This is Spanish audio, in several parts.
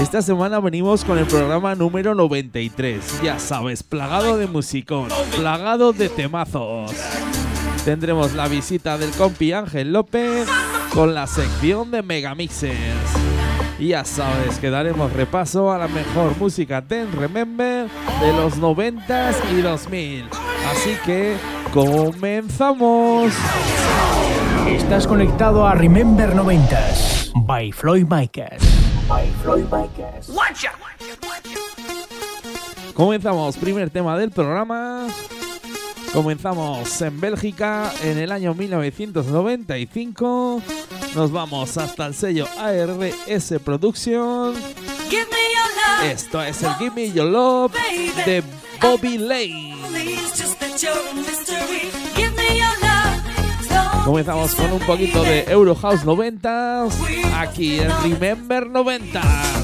Esta semana venimos con el programa número 93. Ya sabes, plagado de musicón, plagado de temazos. Tendremos la visita del compi Ángel López con la sección de Megamixers. Y ya sabes que daremos repaso a la mejor música Ten Remember de los 90s y 2000. Así que comenzamos. Estás conectado a Remember 90s by Floyd Micas. By Floyd Micas. Comenzamos, primer tema del programa. Comenzamos en Bélgica en el año 1995. Nos vamos hasta el sello ARS Production. Esto es el Give Me Your Love de Bobby Lane. Comenzamos con un poquito de Eurohouse 90 aquí en Remember 90.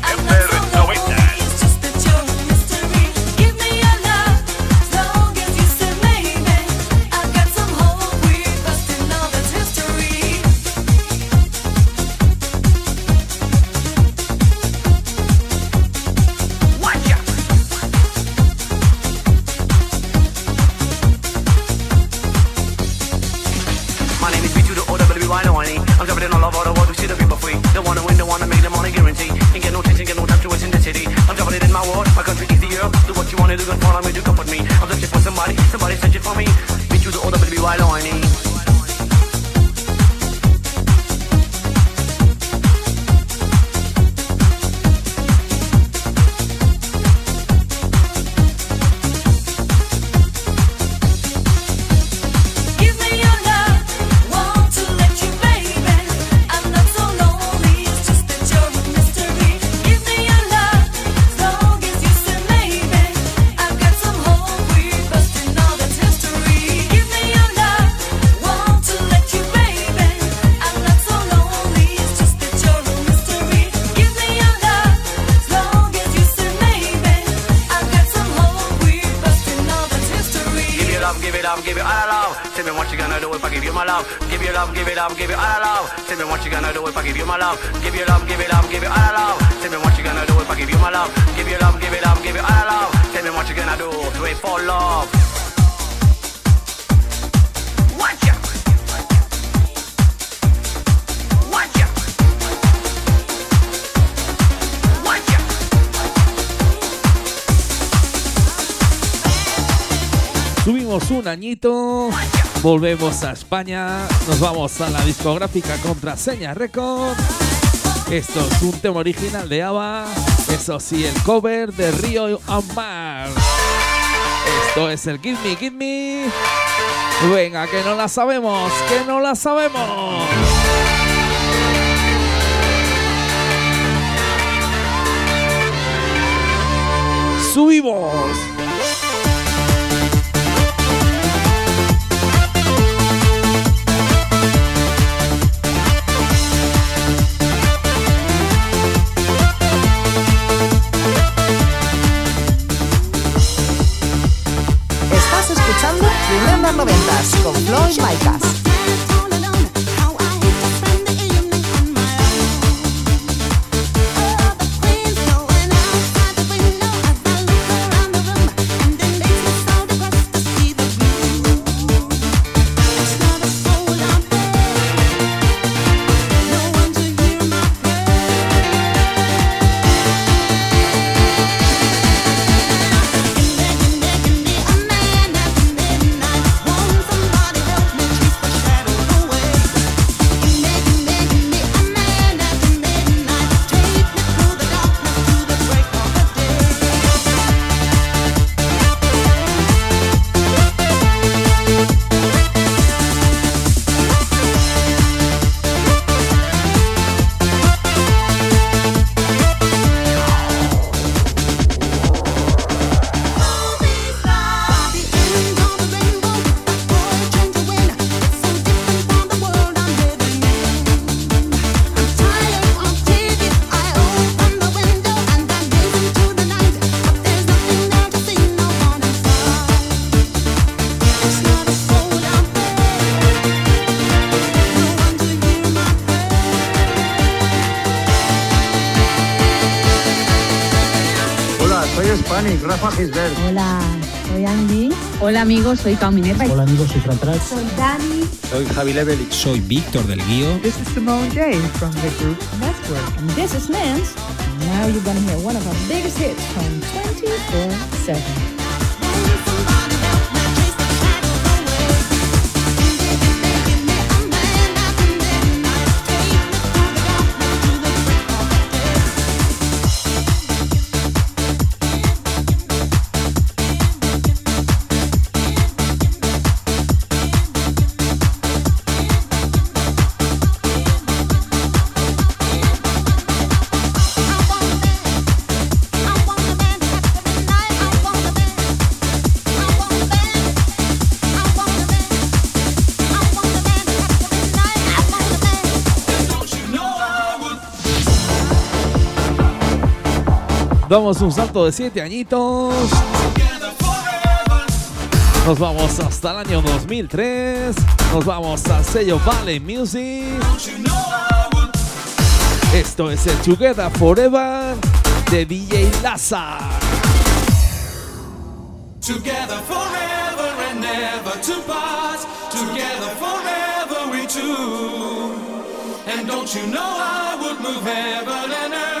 Love. Give you love, give it up, give it all love. Tell me what you gonna do if I give you my love. Give you love, give it up, give it all love. Tell me what you gonna do if I give you my love. Give you love, give it up, give it all love. Tell me what you gonna do. Do it for love. Watch out. Subimos un añito, volvemos a España, nos vamos a la discográfica Contraseña Record. Esto es un tema original de ABBA, eso sí, el cover de Río Amar. Esto es el Give Me, Give Me. Venga, que no la sabemos, que no la sabemos. Subimos. con Floyd Micas. Amigos, soy Cao Minerva. Hola amigos, soy Fran Tras. Soy Dani. Soy Javi Levelich. Soy Víctor del Guío. This is Simone J from the group Network. And this is Nance. Now you're gonna hear one of our biggest hits from 24-7. Damos un salto de 7 añitos. Nos vamos hasta el año 2003. Nos vamos al sello Valley Music. Esto es el Together Forever de DJ Lazar. Together forever and never to part. Together forever we two. And don't you know I would move heaven and earth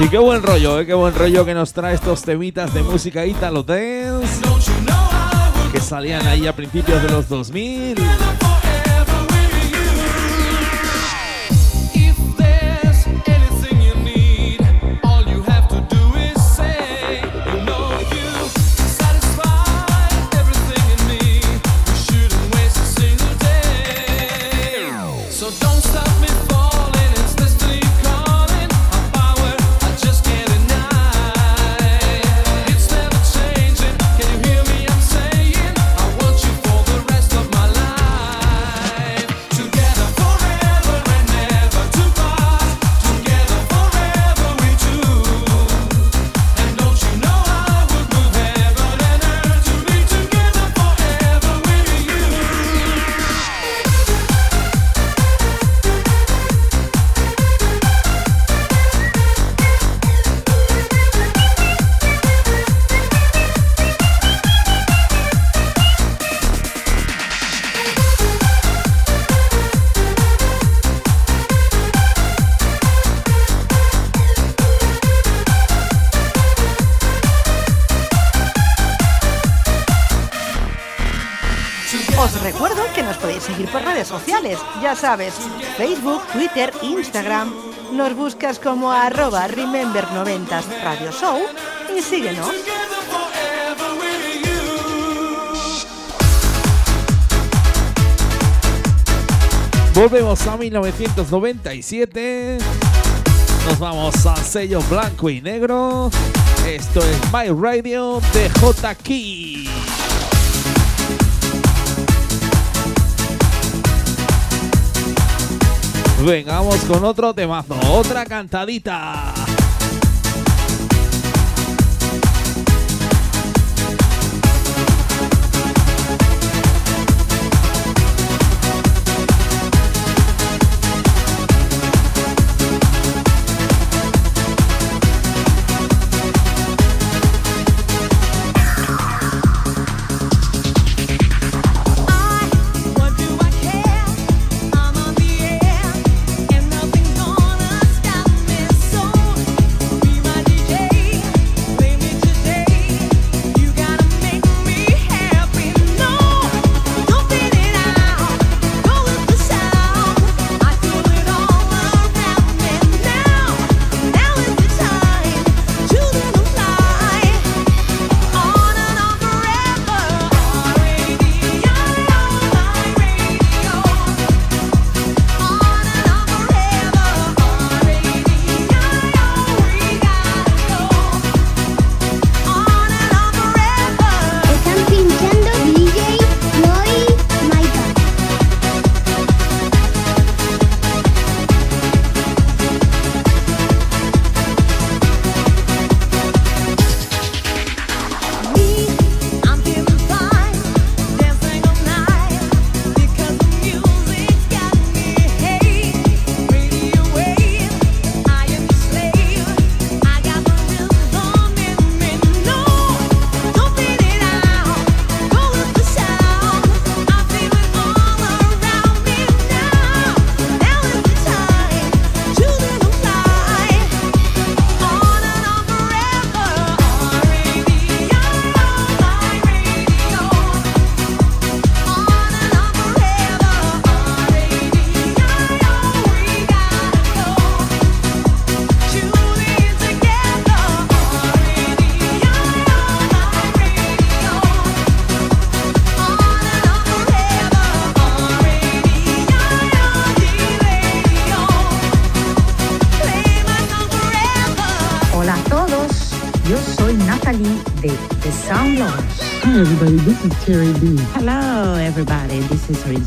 Y qué buen rollo, ¿eh? qué buen rollo que nos trae estos temitas de música Italo Dance que salían ahí a principios de los 2000. Ya sabes, Facebook, Twitter, Instagram. Nos buscas como arroba remember90 Radio Show y síguenos. Volvemos a 1997. Nos vamos al sello blanco y negro. Esto es My Radio de J. Vengamos con otro temazo, otra cantadita.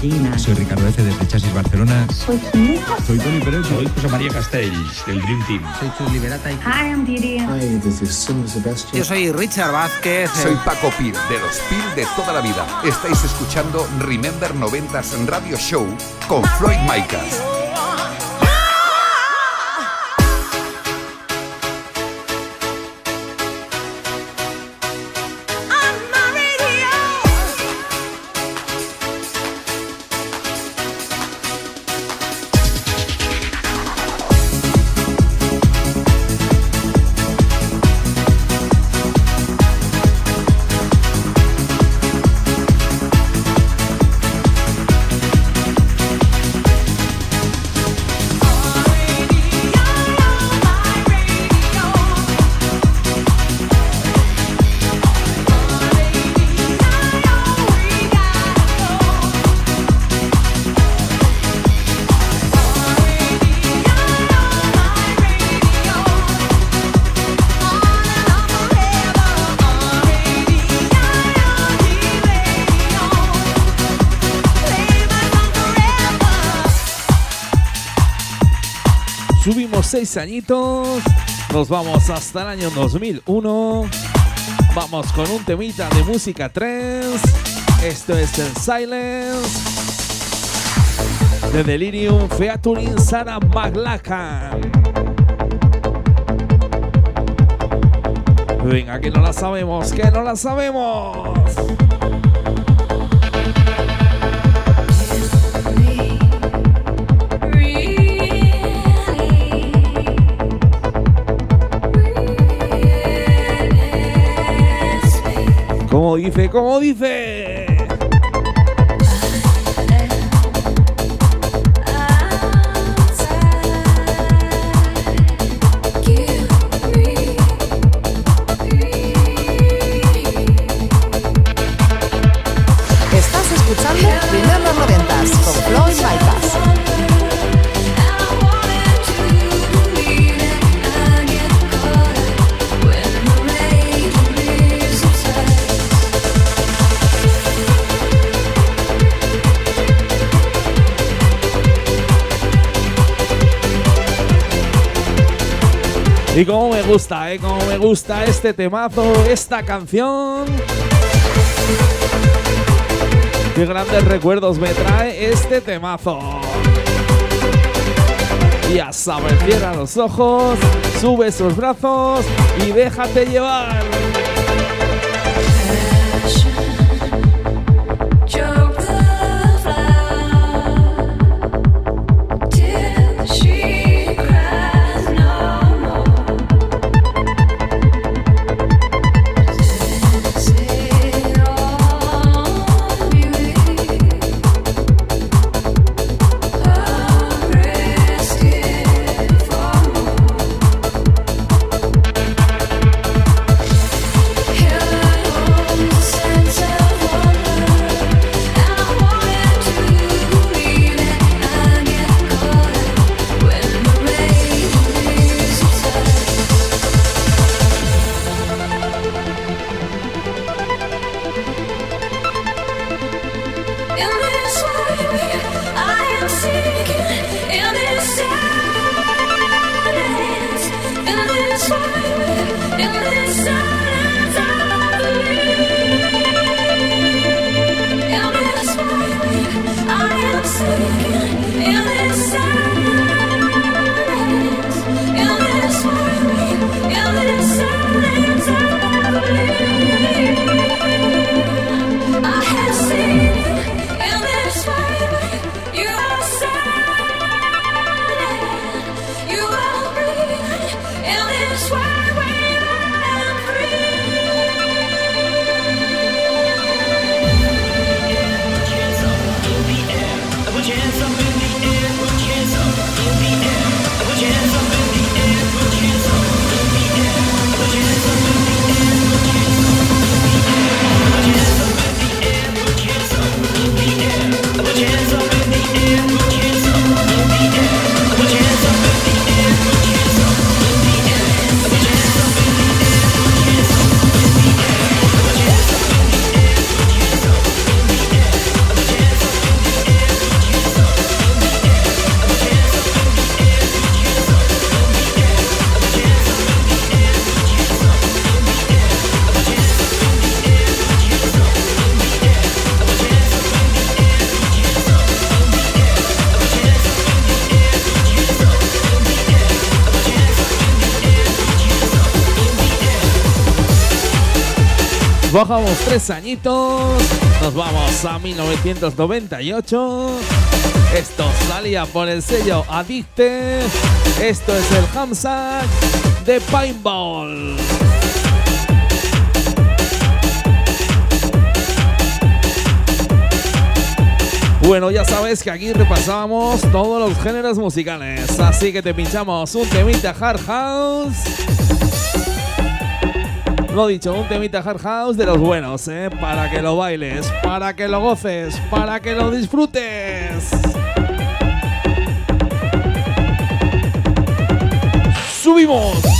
Soy Ricardo F. desde Chasis Barcelona. Soy Química. Soy Tony Pérez. Soy José María Castells, del Dream Team. Soy Chus Liberata. Y... Hi, I'm Didi. Hi, this is Sebastian. Yo soy Richard Vázquez. Eh. Soy Paco Pil, de los Pil de toda la vida. Estáis escuchando Remember 90s Radio Show con Floyd Micas. seis añitos. Nos vamos hasta el año 2001. Vamos con un temita de música 3. Esto es el Silence de Delirium Featuring Sara McLachlan. Venga, que no la sabemos, que no la sabemos. como dice, como dice. Me gusta, ¿eh? Como me gusta este temazo, esta canción. Qué grandes recuerdos me trae este temazo. Ya sabes, cierra los ojos, sube sus brazos y déjate llevar. Bajamos tres añitos, nos vamos a 1998. Esto salía por el sello Adicte. Esto es el Hamsack de Pineball. Bueno, ya sabes que aquí repasábamos todos los géneros musicales, así que te pinchamos un temita hard house. Lo dicho, un temita hard house de los buenos, ¿eh? Para que lo bailes, para que lo goces, para que lo disfrutes. ¡Subimos!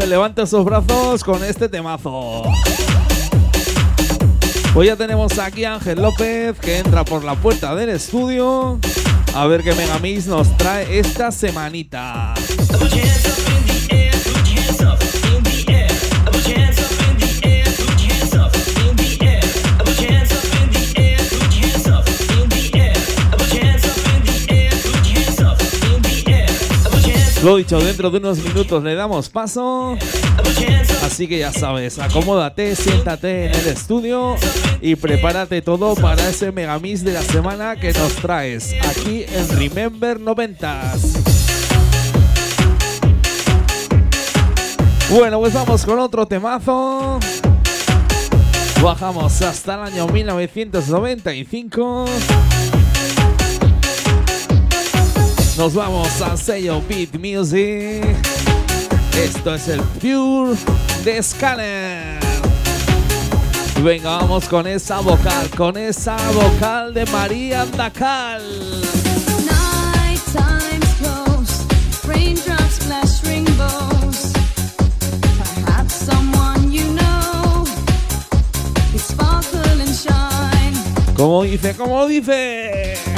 Ángel, levanta esos brazos con este temazo. Pues ya tenemos aquí a Ángel López que entra por la puerta del estudio. A ver qué Megamix nos trae esta semanita. Lo dicho, dentro de unos minutos le damos paso. Así que ya sabes, acomódate, siéntate en el estudio y prepárate todo para ese megamix de la semana que nos traes aquí en Remember 90s. Bueno, pues vamos con otro temazo. Bajamos hasta el año 1995. Nos vamos al sello Beat Music. Esto es el Pure de Scanner. Venga, vamos con esa vocal, con esa vocal de María Dacal. Como dice, como dice.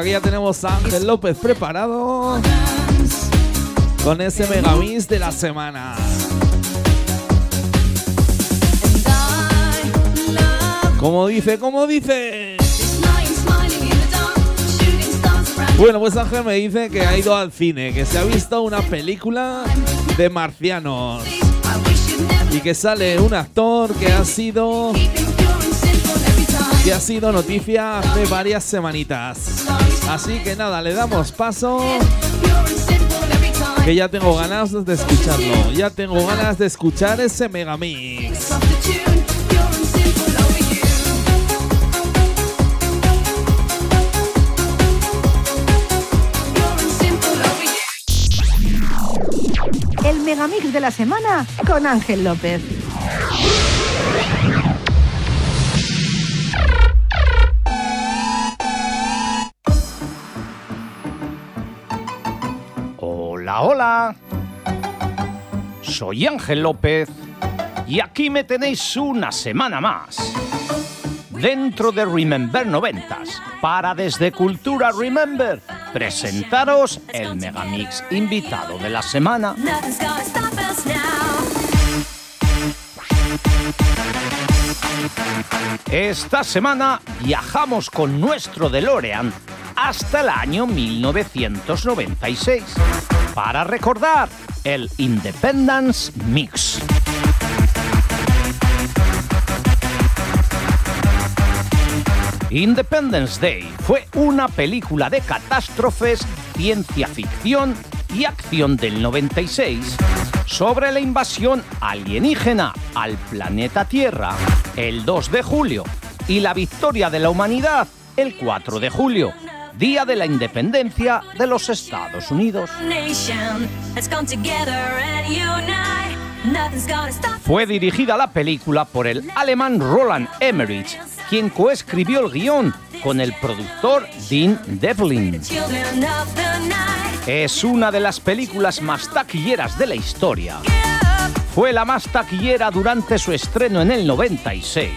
Aquí ya tenemos a Ángel López preparado con ese megamix de la semana. Como dice, como dice. Bueno, pues Ángel me dice que ha ido al cine, que se ha visto una película de marcianos y que sale un actor que ha sido que ha sido noticia hace varias semanitas. Así que nada, le damos paso. Que ya tengo ganas de escucharlo. Ya tengo ganas de escuchar ese megamix. El megamix de la semana con Ángel López. Hola. Soy Ángel López y aquí me tenéis una semana más. Dentro de Remember 90s, para desde Cultura Remember, presentaros el Megamix invitado de la semana. Esta semana viajamos con nuestro DeLorean hasta el año 1996 para recordar el Independence Mix. Independence Day fue una película de catástrofes, ciencia ficción y acción del 96 sobre la invasión alienígena al planeta Tierra el 2 de julio y la victoria de la humanidad el 4 de julio, Día de la Independencia de los Estados Unidos. Fue dirigida la película por el alemán Roland Emmerich, quien coescribió el guion con el productor Dean Devlin. Es una de las películas más taquilleras de la historia. Fue la más taquillera durante su estreno en el 96.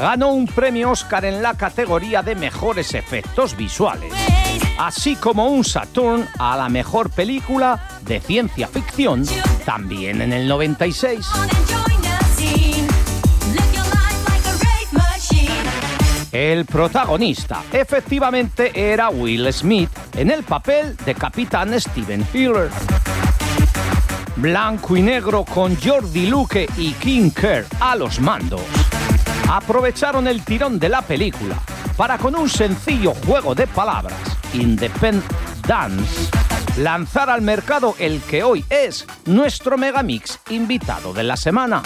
Ganó un premio Oscar en la categoría de mejores efectos visuales, así como un Saturn a la mejor película de ciencia ficción, también en el 96. Join the scene. Live your life like a rave machine. El protagonista efectivamente era Will Smith en el papel de capitán Steven Hiller. Blanco y negro con Jordi Luque y King Kerr a los mandos. Aprovecharon el tirón de la película para con un sencillo juego de palabras, Independence, lanzar al mercado el que hoy es nuestro megamix invitado de la semana,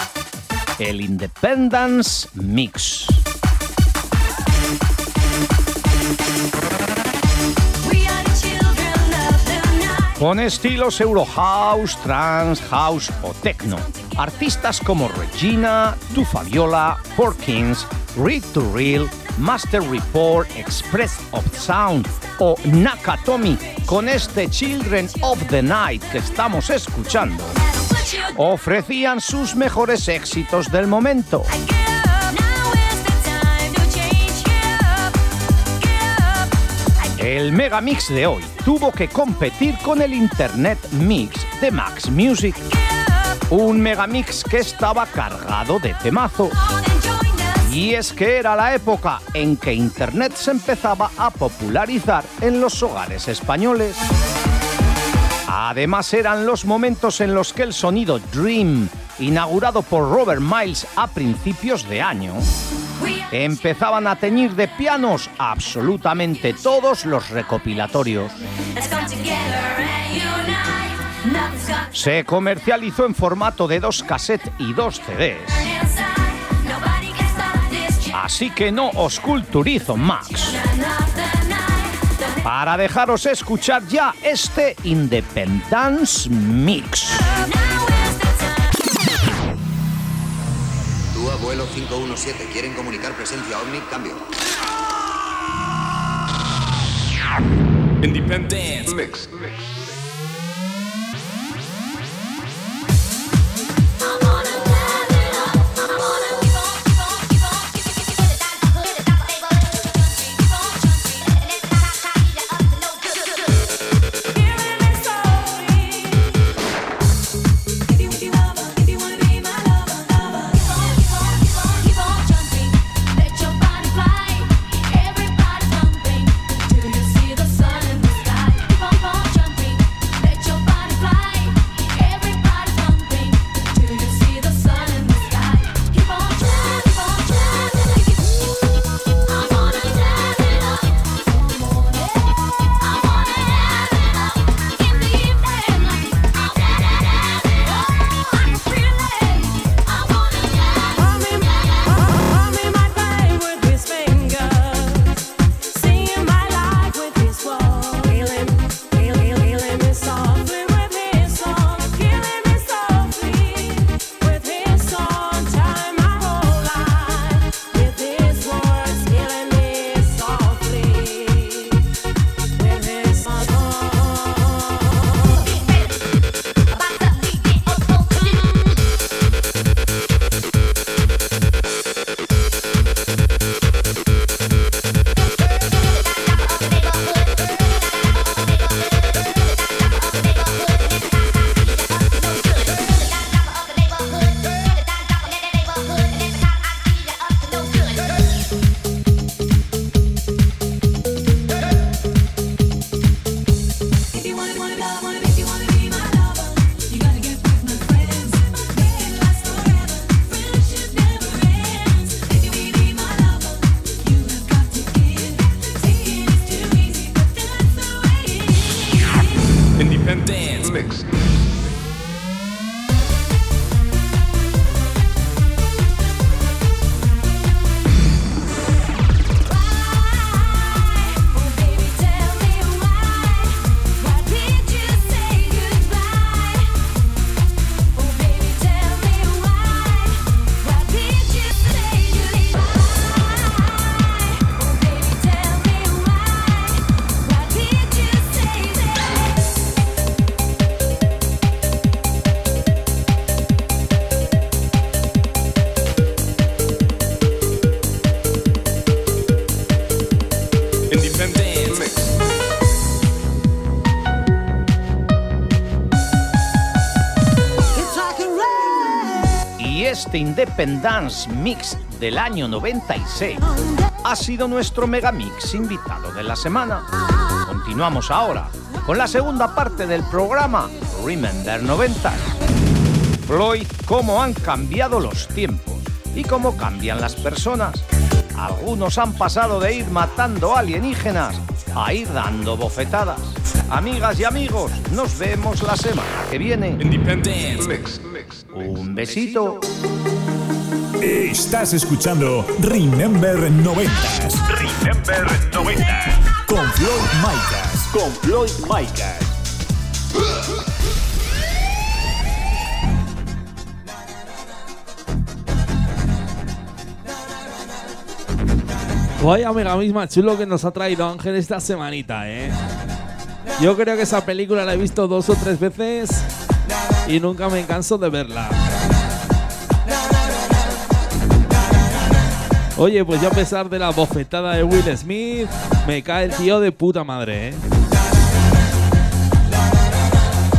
el Independence Mix. Con estilos Eurohouse, Trance, House o Techno. Artistas como Regina, Tu Fabiola, Porkins, Read to Real, Master Report, Express of Sound o Nakatomi con este Children of the Night que estamos escuchando. Ofrecían sus mejores éxitos del momento. El Megamix de hoy tuvo que competir con el Internet Mix de Max Music. Un Megamix que estaba cargado de temazo. Y es que era la época en que Internet se empezaba a popularizar en los hogares españoles. Además eran los momentos en los que el sonido Dream, inaugurado por Robert Miles a principios de año, empezaban a teñir de pianos absolutamente todos los recopilatorios. Se comercializó en formato de dos cassettes y dos CDs. Así que no os culturizo night. Para dejaros escuchar ya este Independence Mix. Tu abuelo 517, ¿quieren comunicar presencia OVNI? Cambio. Independence Mix. Este Independence Mix del año 96 ha sido nuestro Megamix invitado de la semana. Continuamos ahora con la segunda parte del programa Remember 90. Floyd, cómo han cambiado los tiempos y cómo cambian las personas. Algunos han pasado de ir matando alienígenas a ir dando bofetadas. Amigas y amigos, nos vemos la semana que viene. Un besito. Estás escuchando Remember 90. Remember 90. Con Floyd Micas. Con Floyd Micas. Vaya mega misma chulo que nos ha traído Ángel esta semanita, ¿eh? Yo creo que esa película la he visto dos o tres veces y nunca me canso de verla. Oye, pues yo a pesar de la bofetada de Will Smith, me cae el tío de puta madre, ¿eh?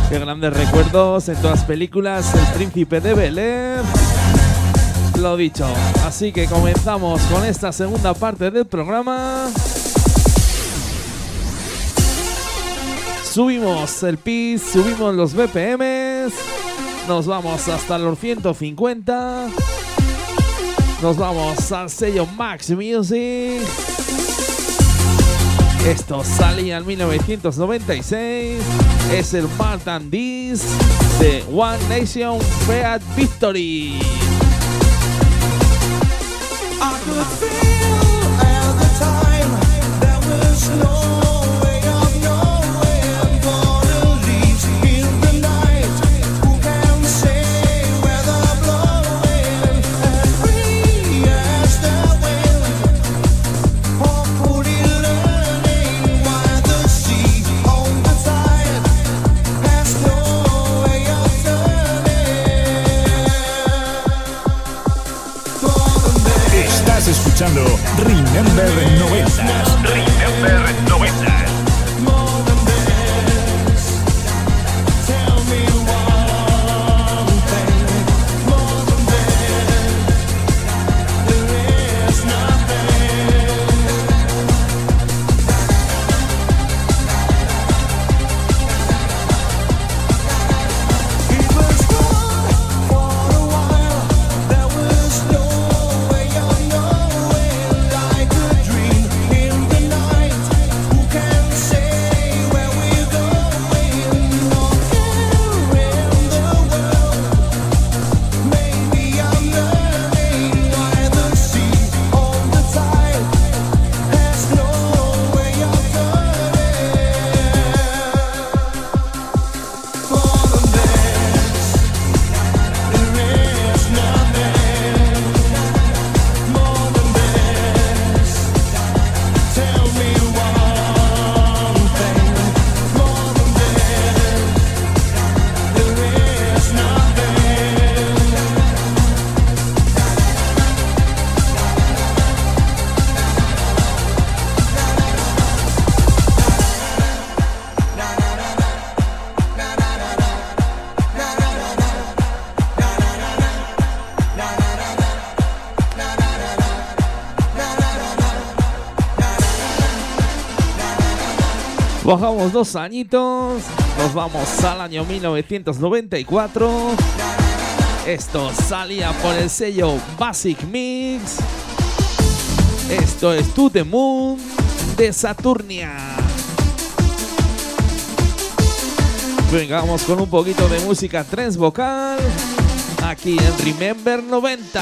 Qué grandes recuerdos en todas las películas, El Príncipe de Bel Air. Lo dicho, así que comenzamos con esta segunda parte del programa. Subimos el PIS, subimos los BPMs, nos vamos hasta los 150. Nos vamos al sello Max Music. Esto salía en 1996. Es el Martin Dis de One Nation Fiat Victory. Remember 90. Bajamos dos añitos, nos vamos al año 1994. Esto salía por el sello Basic Mix. Esto es To The Moon de Saturnia. Venga, vamos con un poquito de música trance vocal aquí en Remember 90.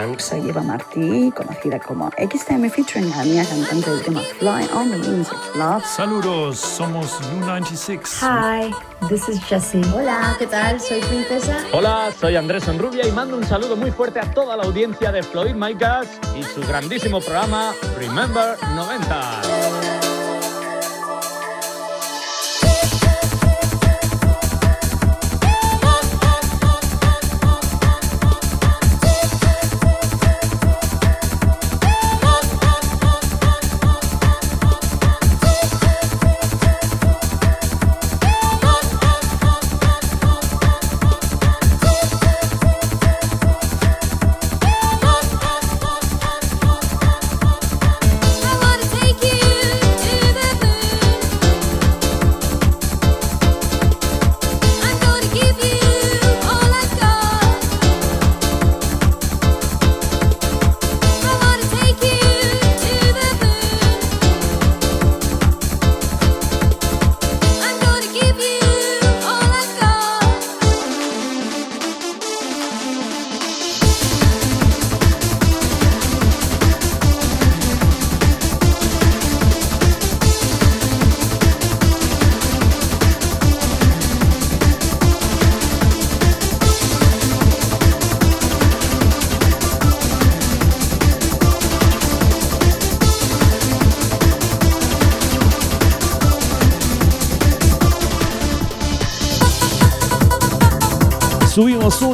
Frank. Soy Eva Martí, conocida como XTM featuring Anya, cantante del tema Fly on the Wings of Love. Saludos, somos U96. Hi, this is Jessie. Hola, ¿qué tal? Soy Princesa. Hola, soy Andrés Enrubia y mando un saludo muy fuerte a toda la audiencia de Floyd Micas y su grandísimo programa Remember 90.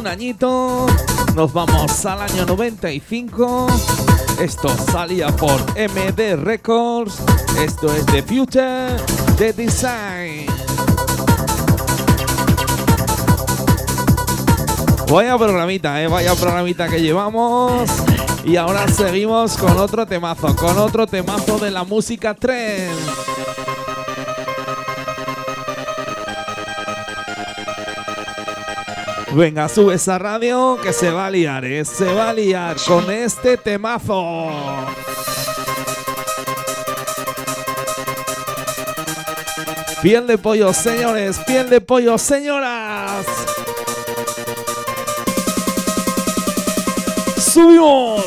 Añito, nos vamos al año 95. Esto salía por MD Records. Esto es The Future, The Design. Vaya programita, eh, vaya programita que llevamos. Y ahora seguimos con otro temazo, con otro temazo de la música trend. Venga, sube esa radio que se va a liar, ¿eh? Se va a liar con este temazo. Piel de pollo, señores, piel de pollo, señoras. Subimos.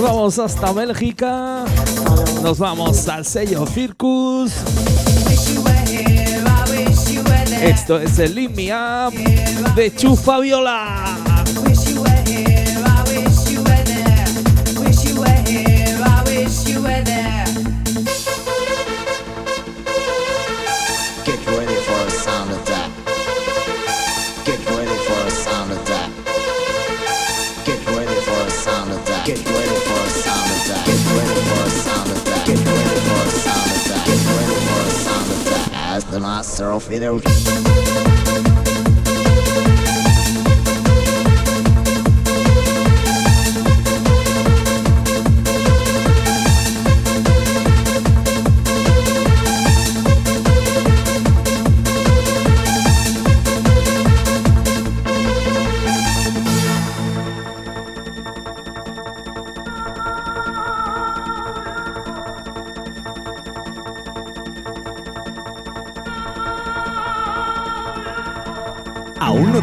Nos vamos hasta Bélgica. Nos vamos al sello Circus. Esto es el Up de Chufa Viola. Master of it. ¿Aún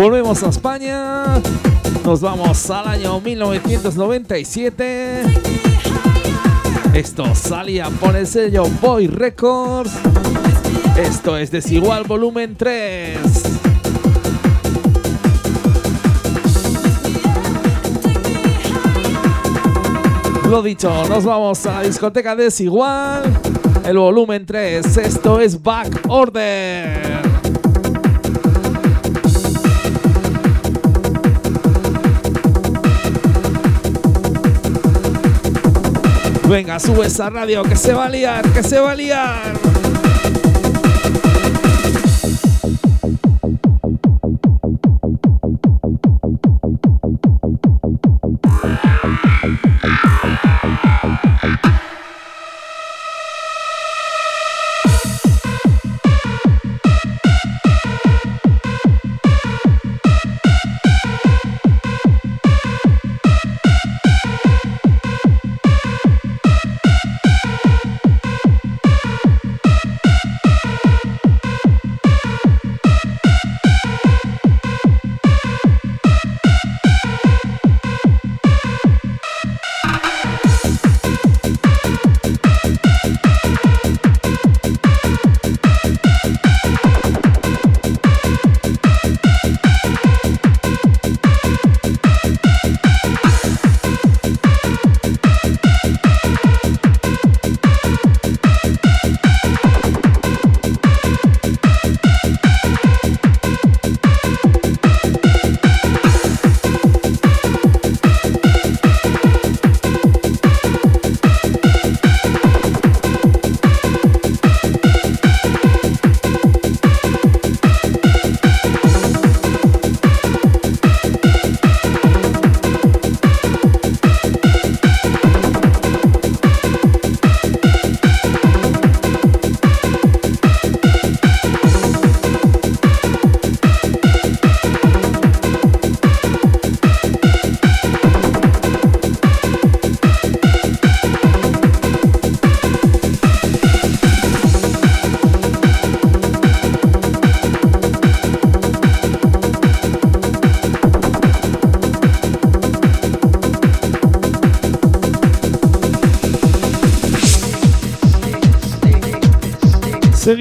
Volvemos a España. Nos vamos al año 1997. Esto salía por el sello Boy Records. Esto es Desigual Volumen 3. Lo dicho, nos vamos a la discoteca Desigual. El volumen 3. Esto es Back Order. Venga, sube esa radio que se va a liar, que se va a liar.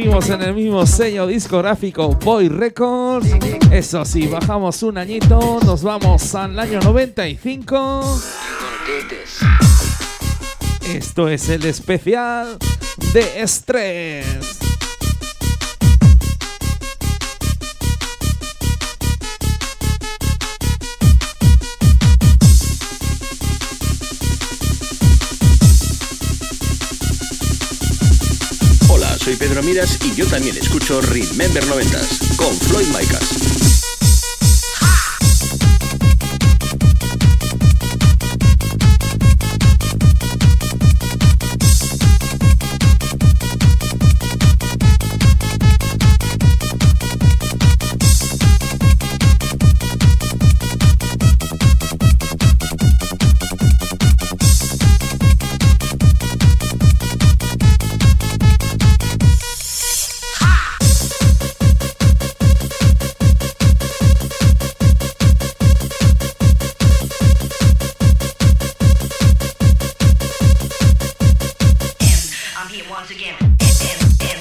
En el mismo sello discográfico Boy Records. Eso sí, bajamos un añito, nos vamos al año 95. Esto es el especial de estrés. Y yo también escucho Remember 90s con Floyd Micas. again.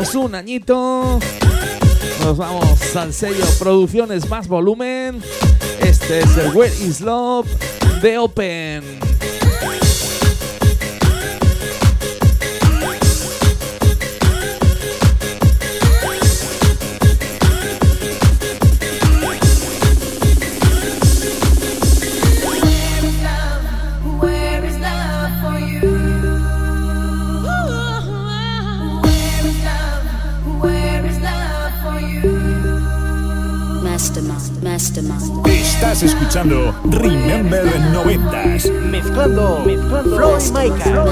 Un añito. Nos vamos al sello Producciones Más Volumen. Este es el Where is Love de Open. Estás escuchando Remember 90s. Mezclando, mezclando Floyd Micah.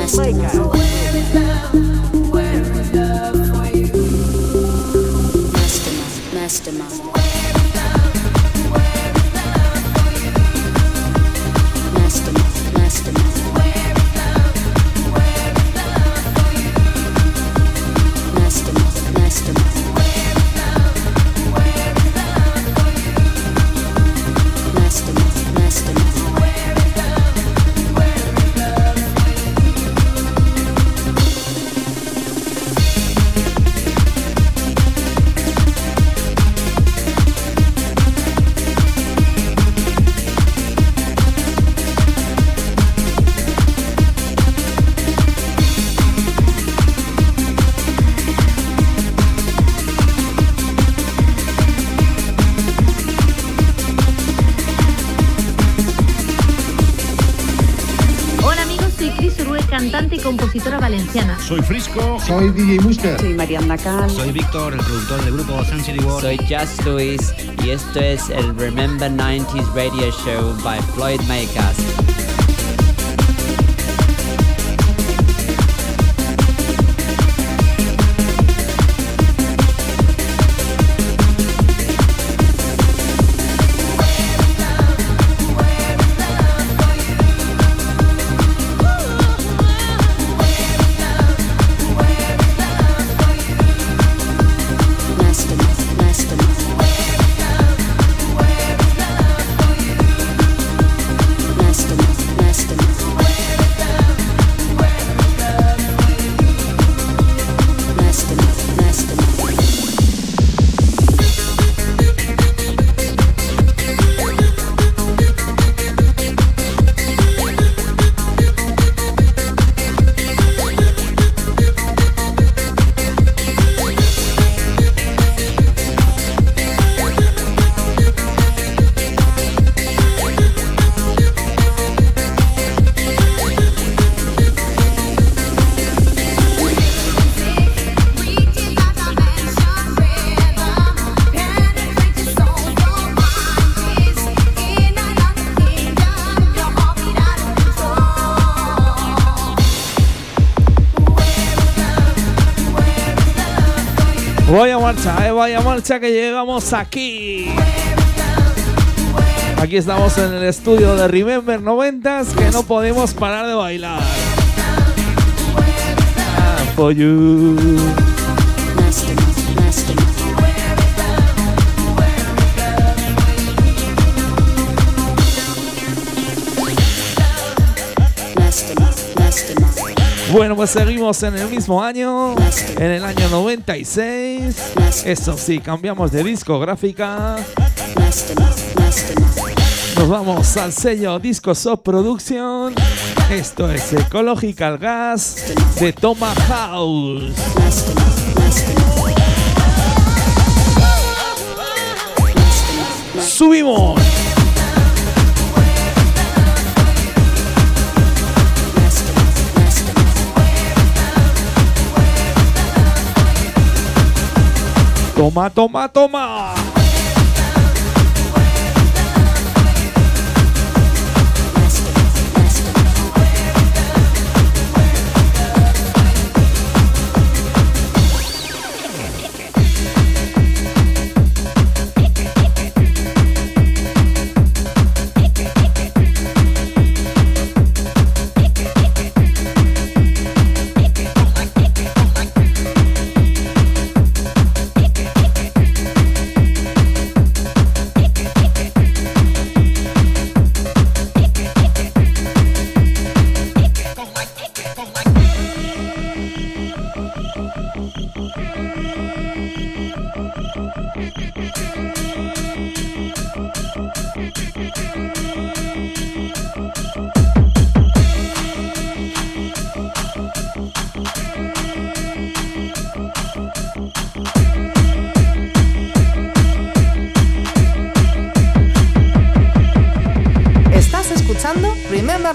Soy Frisco. Soy DJ Musker. Soy Mariana Cal. Soy Víctor, el productor del grupo Sun City World. Soy Just Luis y esto es el Remember 90s Radio Show by Floyd Makers. Vaya marcha que llegamos aquí. Aquí estamos en el estudio de Remember 90s que no podemos parar de bailar. Ah. Bueno, pues seguimos en el mismo año, en el año 96. Eso sí, cambiamos de discográfica. Nos vamos al sello Disco Soft Production. Esto es Ecological Gas de Toma House. Subimos. Toma, toma, toma.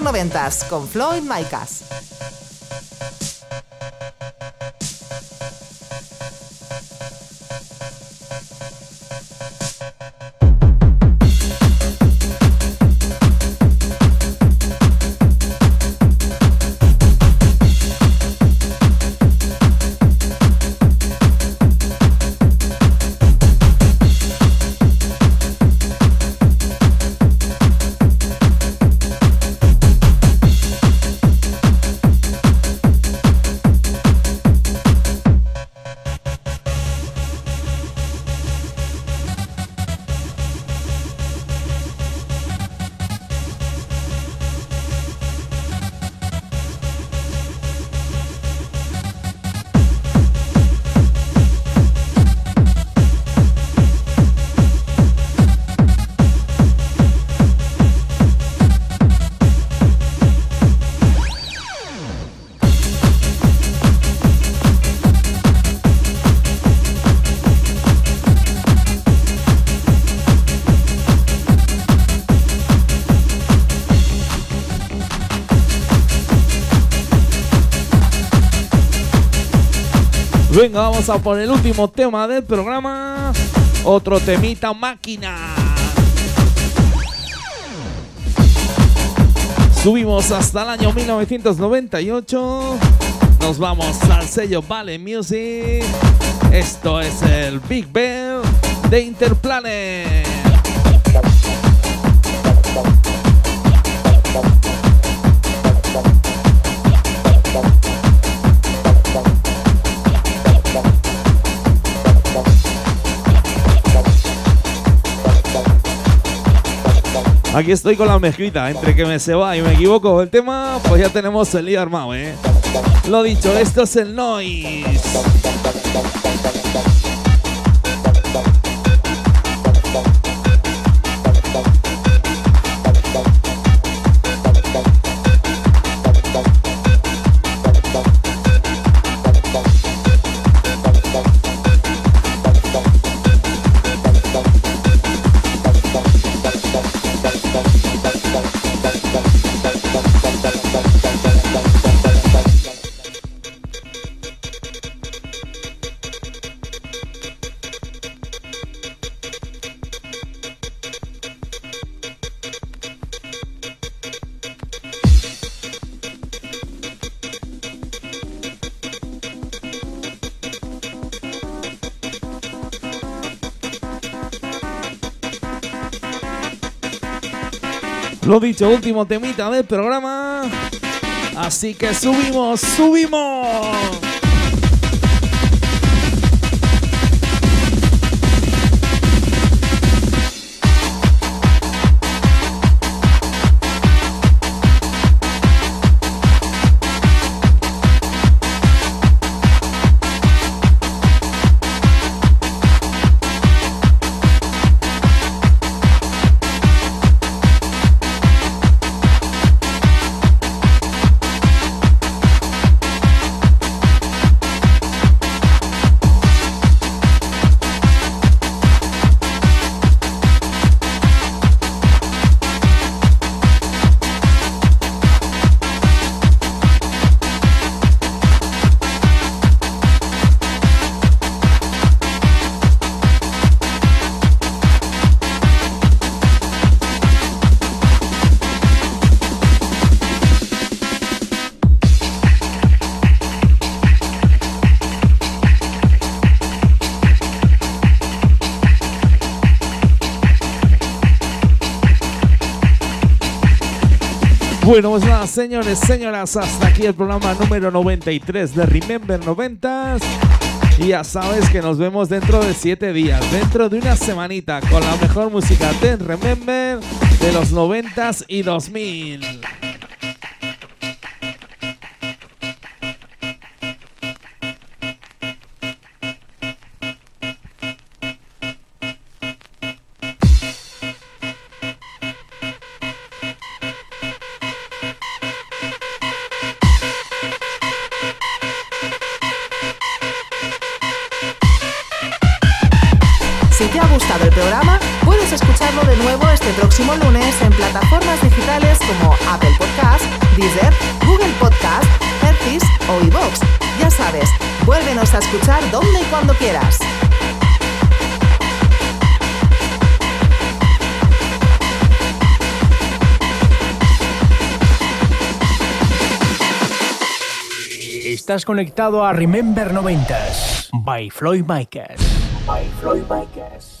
90s con Floyd Micas. Venga, vamos a por el último tema del programa. Otro temita máquina. Subimos hasta el año 1998. Nos vamos al sello Vale Music. Esto es el Big Bell de Interplanet. Aquí estoy con la mezclita, entre que me se va y me equivoco el tema, pues ya tenemos el lío armado, ¿eh? Lo dicho, esto es el noise. Lo dicho, último temita del programa. Así que subimos, subimos. Bueno, pues nada, señores, señoras, hasta aquí el programa número 93 de Remember 90s. Y ya sabes que nos vemos dentro de 7 días, dentro de una semanita, con la mejor música de Remember de los 90s y 2000. Estás conectado a Remember 90s by Floyd Micas. By Floyd Micas.